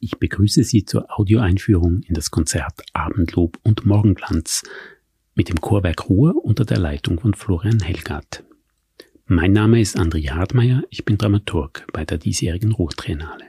Ich begrüße Sie zur Audioeinführung in das Konzert Abendlob und Morgenglanz mit dem Chorwerk Ruhr unter der Leitung von Florian Helgart. Mein Name ist André Hartmeier, ich bin Dramaturg bei der diesjährigen Ruhrtriennale.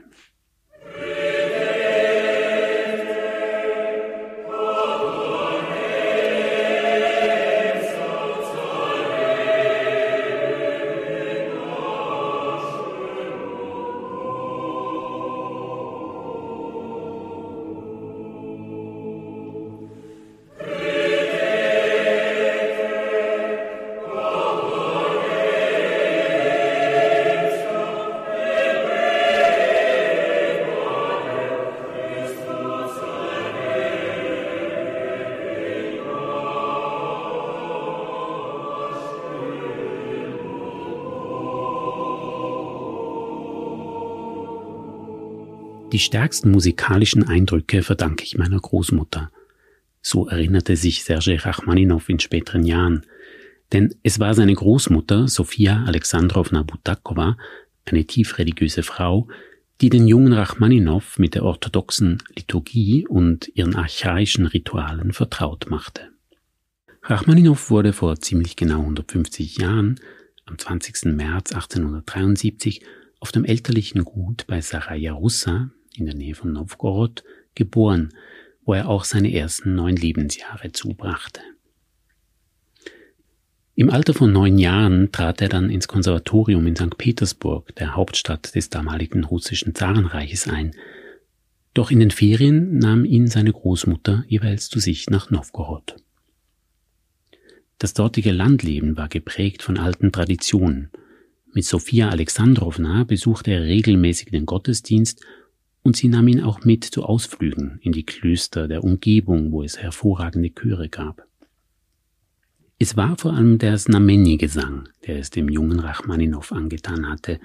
Die stärksten musikalischen Eindrücke verdanke ich meiner Großmutter. So erinnerte sich Sergei Rachmaninow in späteren Jahren. Denn es war seine Großmutter, Sofia Alexandrowna Butakova, eine tiefreligiöse Frau, die den jungen Rachmaninow mit der orthodoxen Liturgie und ihren archaischen Ritualen vertraut machte. Rachmaninow wurde vor ziemlich genau 150 Jahren, am 20. März 1873, auf dem elterlichen Gut bei Saraja Russa in der Nähe von Novgorod geboren, wo er auch seine ersten neun Lebensjahre zubrachte. Im Alter von neun Jahren trat er dann ins Konservatorium in St. Petersburg, der Hauptstadt des damaligen russischen Zarenreiches, ein. Doch in den Ferien nahm ihn seine Großmutter jeweils zu sich nach Novgorod. Das dortige Landleben war geprägt von alten Traditionen. Mit Sophia Alexandrowna besuchte er regelmäßig den Gottesdienst und sie nahm ihn auch mit zu Ausflügen in die Klöster der Umgebung, wo es hervorragende Chöre gab. Es war vor allem der Znameni-Gesang, der es dem jungen Rachmaninow angetan hatte,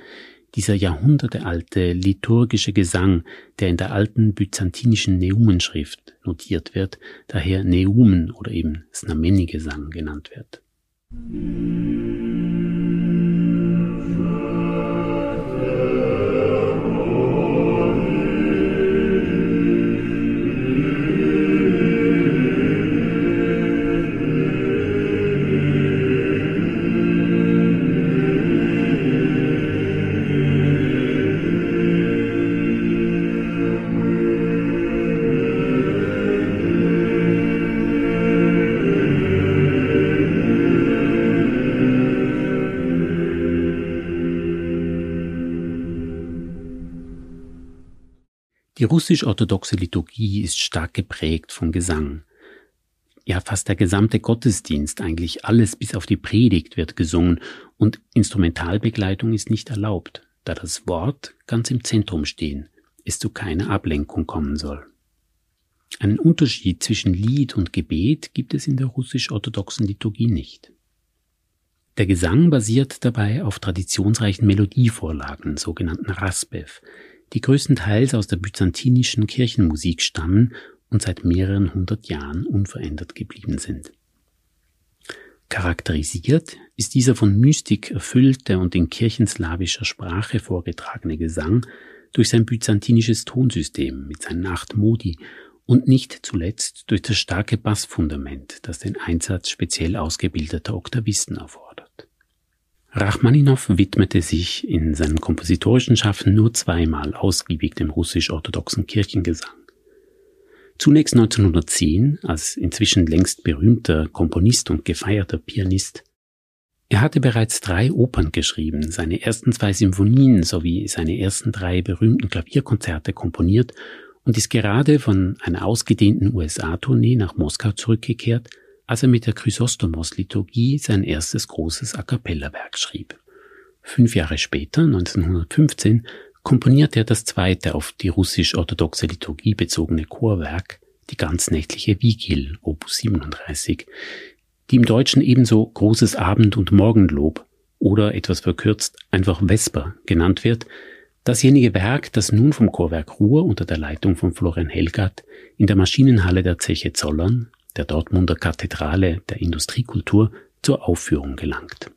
dieser jahrhundertealte liturgische Gesang, der in der alten byzantinischen Neumenschrift notiert wird, daher Neumen oder eben Znameni-Gesang genannt wird. Die russisch-orthodoxe Liturgie ist stark geprägt von Gesang. Ja, fast der gesamte Gottesdienst, eigentlich alles bis auf die Predigt wird gesungen und Instrumentalbegleitung ist nicht erlaubt, da das Wort ganz im Zentrum stehen, es zu keiner Ablenkung kommen soll. Einen Unterschied zwischen Lied und Gebet gibt es in der russisch-orthodoxen Liturgie nicht. Der Gesang basiert dabei auf traditionsreichen Melodievorlagen, sogenannten Raspev, die größtenteils aus der byzantinischen Kirchenmusik stammen und seit mehreren hundert Jahren unverändert geblieben sind. Charakterisiert ist dieser von Mystik erfüllte und in kirchenslawischer Sprache vorgetragene Gesang durch sein byzantinisches Tonsystem mit seinen acht Modi und nicht zuletzt durch das starke Bassfundament, das den Einsatz speziell ausgebildeter Oktavisten erfordert. Rachmaninow widmete sich in seinem kompositorischen Schaffen nur zweimal ausgiebig dem russisch-orthodoxen Kirchengesang. Zunächst 1910 als inzwischen längst berühmter Komponist und gefeierter Pianist. Er hatte bereits drei Opern geschrieben, seine ersten zwei Symphonien sowie seine ersten drei berühmten Klavierkonzerte komponiert und ist gerade von einer ausgedehnten USA-Tournee nach Moskau zurückgekehrt, als er mit der Chrysostomos-Liturgie sein erstes großes A cappella-Werk schrieb. Fünf Jahre später, 1915, komponierte er das zweite auf die russisch-orthodoxe Liturgie bezogene Chorwerk, die ganznächtliche Vigil, Opus 37, die im Deutschen ebenso großes Abend- und Morgenlob oder etwas verkürzt einfach Vesper genannt wird, dasjenige Werk, das nun vom Chorwerk Ruhr unter der Leitung von Florian Helgert in der Maschinenhalle der Zeche Zollern der Dortmunder Kathedrale der Industriekultur zur Aufführung gelangt.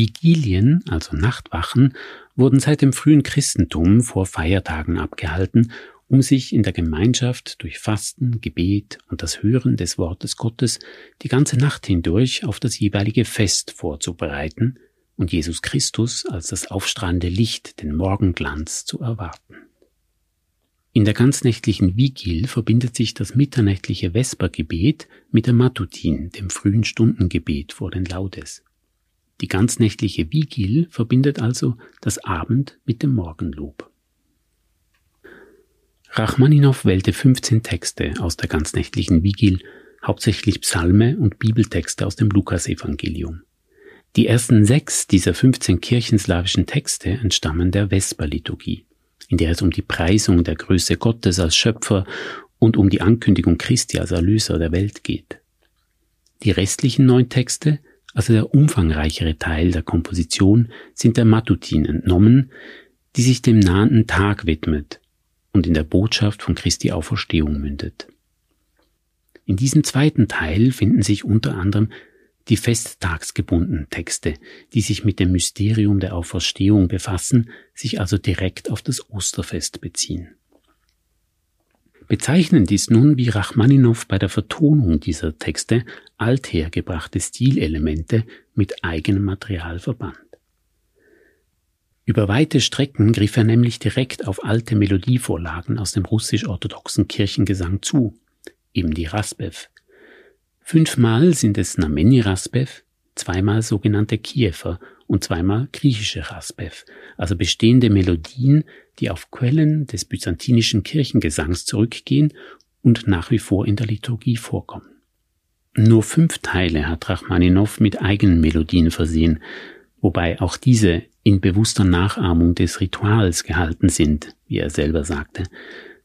Vigilien, also Nachtwachen, wurden seit dem frühen Christentum vor Feiertagen abgehalten, um sich in der Gemeinschaft durch Fasten, Gebet und das Hören des Wortes Gottes die ganze Nacht hindurch auf das jeweilige Fest vorzubereiten und Jesus Christus als das aufstrahlende Licht, den Morgenglanz zu erwarten. In der ganznächtlichen Vigil verbindet sich das mitternächtliche Vespergebet mit der Matutin, dem frühen Stundengebet vor den Laudes. Die ganznächtliche Vigil verbindet also das Abend mit dem Morgenlob. Rachmaninow wählte 15 Texte aus der ganznächtlichen Vigil, hauptsächlich Psalme und Bibeltexte aus dem Lukasevangelium. Die ersten sechs dieser 15 kirchenslawischen Texte entstammen der Vesperliturgie, in der es um die Preisung der Größe Gottes als Schöpfer und um die Ankündigung Christi als Erlöser der Welt geht. Die restlichen neun Texte also der umfangreichere Teil der Komposition, sind der Matutin entnommen, die sich dem nahenden Tag widmet und in der Botschaft von Christi Auferstehung mündet. In diesem zweiten Teil finden sich unter anderem die festtagsgebundenen Texte, die sich mit dem Mysterium der Auferstehung befassen, sich also direkt auf das Osterfest beziehen. Bezeichnend ist nun, wie Rachmaninow bei der Vertonung dieser Texte althergebrachte Stilelemente mit eigenem Material verband. Über weite Strecken griff er nämlich direkt auf alte Melodievorlagen aus dem russisch-orthodoxen Kirchengesang zu, eben die Raspev. Fünfmal sind es Nameni Raspev, zweimal sogenannte Kiefer und zweimal griechische Raspev, also bestehende Melodien, die auf Quellen des byzantinischen Kirchengesangs zurückgehen und nach wie vor in der Liturgie vorkommen. Nur fünf Teile hat Rachmaninow mit eigenen Melodien versehen, wobei auch diese in bewusster Nachahmung des Rituals gehalten sind, wie er selber sagte,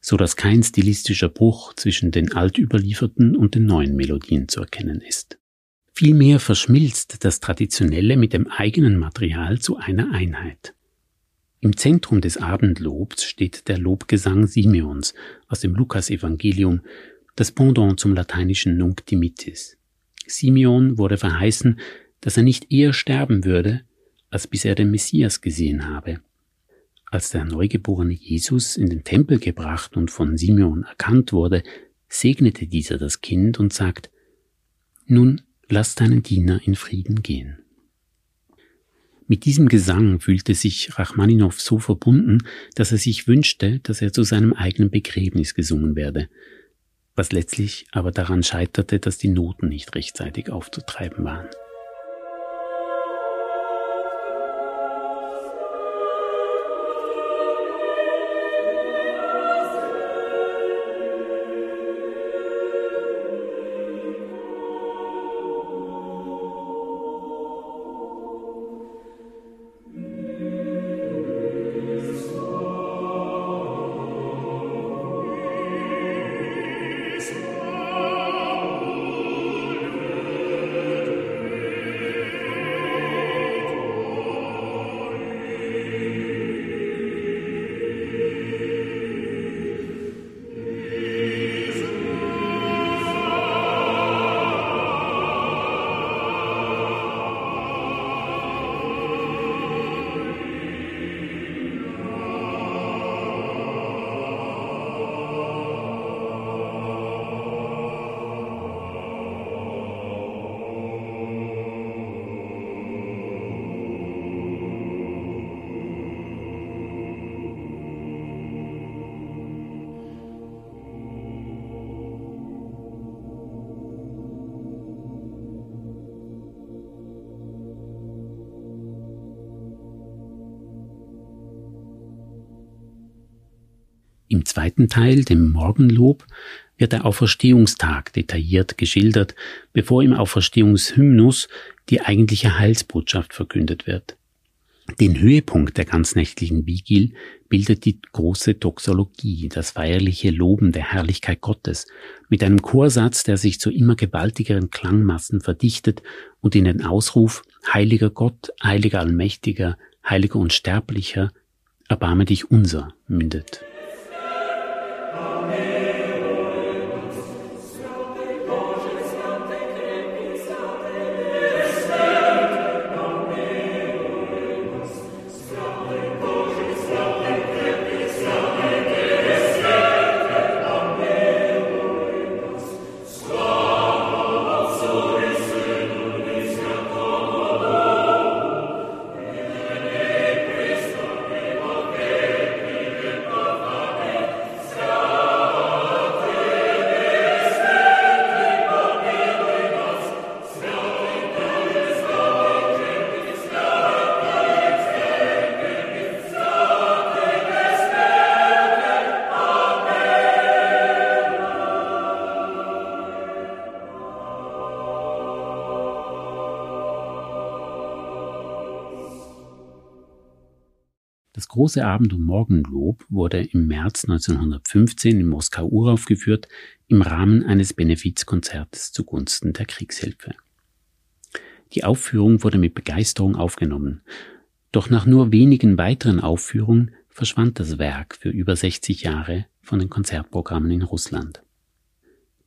so dass kein stilistischer Bruch zwischen den altüberlieferten und den neuen Melodien zu erkennen ist. Vielmehr verschmilzt das Traditionelle mit dem eigenen Material zu einer Einheit. Im Zentrum des Abendlobs steht der Lobgesang Simeons aus dem Lukasevangelium, das Pendant zum lateinischen Nunc dimittis. Simeon wurde verheißen, dass er nicht eher sterben würde, als bis er den Messias gesehen habe. Als der neugeborene Jesus in den Tempel gebracht und von Simeon erkannt wurde, segnete dieser das Kind und sagt, Nun lass deinen Diener in Frieden gehen. Mit diesem Gesang fühlte sich Rachmaninow so verbunden, dass er sich wünschte, dass er zu seinem eigenen Begräbnis gesungen werde, was letztlich aber daran scheiterte, dass die Noten nicht rechtzeitig aufzutreiben waren. Im zweiten Teil, dem Morgenlob, wird der Auferstehungstag detailliert geschildert, bevor im Auferstehungshymnus die eigentliche Heilsbotschaft verkündet wird. Den Höhepunkt der ganznächtlichen Vigil bildet die große Doxologie, das feierliche Loben der Herrlichkeit Gottes, mit einem Chorsatz, der sich zu immer gewaltigeren Klangmassen verdichtet und in den Ausruf Heiliger Gott, Heiliger Allmächtiger, Heiliger Unsterblicher, erbarme dich unser mündet. Große Abend- und Morgenlob wurde im März 1915 in Moskau uraufgeführt im Rahmen eines Benefizkonzertes zugunsten der Kriegshilfe. Die Aufführung wurde mit Begeisterung aufgenommen, doch nach nur wenigen weiteren Aufführungen verschwand das Werk für über 60 Jahre von den Konzertprogrammen in Russland.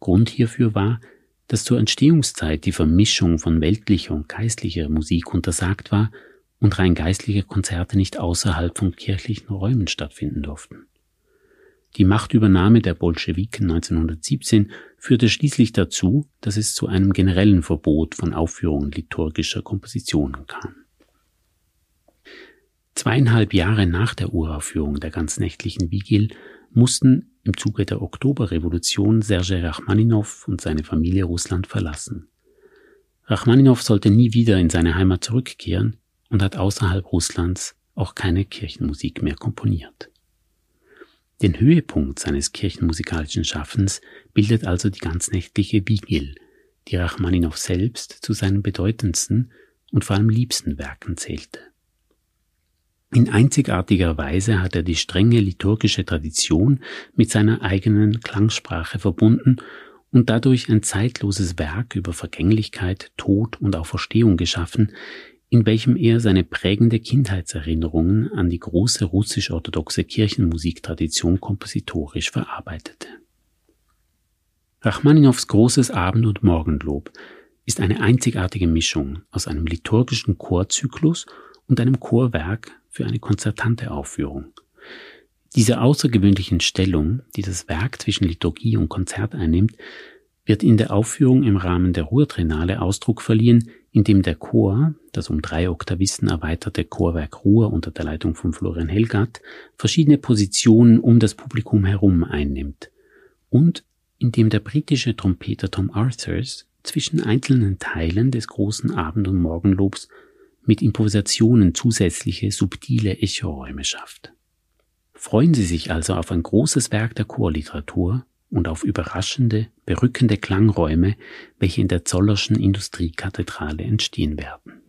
Grund hierfür war, dass zur Entstehungszeit die Vermischung von weltlicher und geistlicher Musik untersagt war und rein geistliche Konzerte nicht außerhalb von kirchlichen Räumen stattfinden durften. Die Machtübernahme der Bolschewiken 1917 führte schließlich dazu, dass es zu einem generellen Verbot von Aufführungen liturgischer Kompositionen kam. Zweieinhalb Jahre nach der Uraufführung der ganznächtlichen Vigil mussten im Zuge der Oktoberrevolution Sergei Rachmaninow und seine Familie Russland verlassen. Rachmaninow sollte nie wieder in seine Heimat zurückkehren und hat außerhalb Russlands auch keine Kirchenmusik mehr komponiert. Den Höhepunkt seines kirchenmusikalischen Schaffens bildet also die ganznächtliche Vigil, die Rachmaninow selbst zu seinen bedeutendsten und vor allem liebsten Werken zählte. In einzigartiger Weise hat er die strenge liturgische Tradition mit seiner eigenen Klangsprache verbunden und dadurch ein zeitloses Werk über Vergänglichkeit, Tod und Auferstehung geschaffen, in welchem er seine prägende Kindheitserinnerungen an die große russisch-orthodoxe Kirchenmusiktradition kompositorisch verarbeitete. Rachmaninows großes Abend- und Morgenlob ist eine einzigartige Mischung aus einem liturgischen Chorzyklus und einem Chorwerk für eine konzertante Aufführung. Diese außergewöhnlichen Stellung, die das Werk zwischen Liturgie und Konzert einnimmt, wird in der Aufführung im Rahmen der Ruhrtrinale Ausdruck verliehen, indem der Chor, das um drei Oktavisten erweiterte Chorwerk Ruhr unter der Leitung von Florian Helgath, verschiedene Positionen um das Publikum herum einnimmt und indem der britische Trompeter Tom Arthurs zwischen einzelnen Teilen des großen Abend- und Morgenlobs mit Improvisationen zusätzliche subtile Echoräume schafft. Freuen Sie sich also auf ein großes Werk der Chorliteratur und auf überraschende, berückende Klangräume, welche in der Zollerschen Industriekathedrale entstehen werden.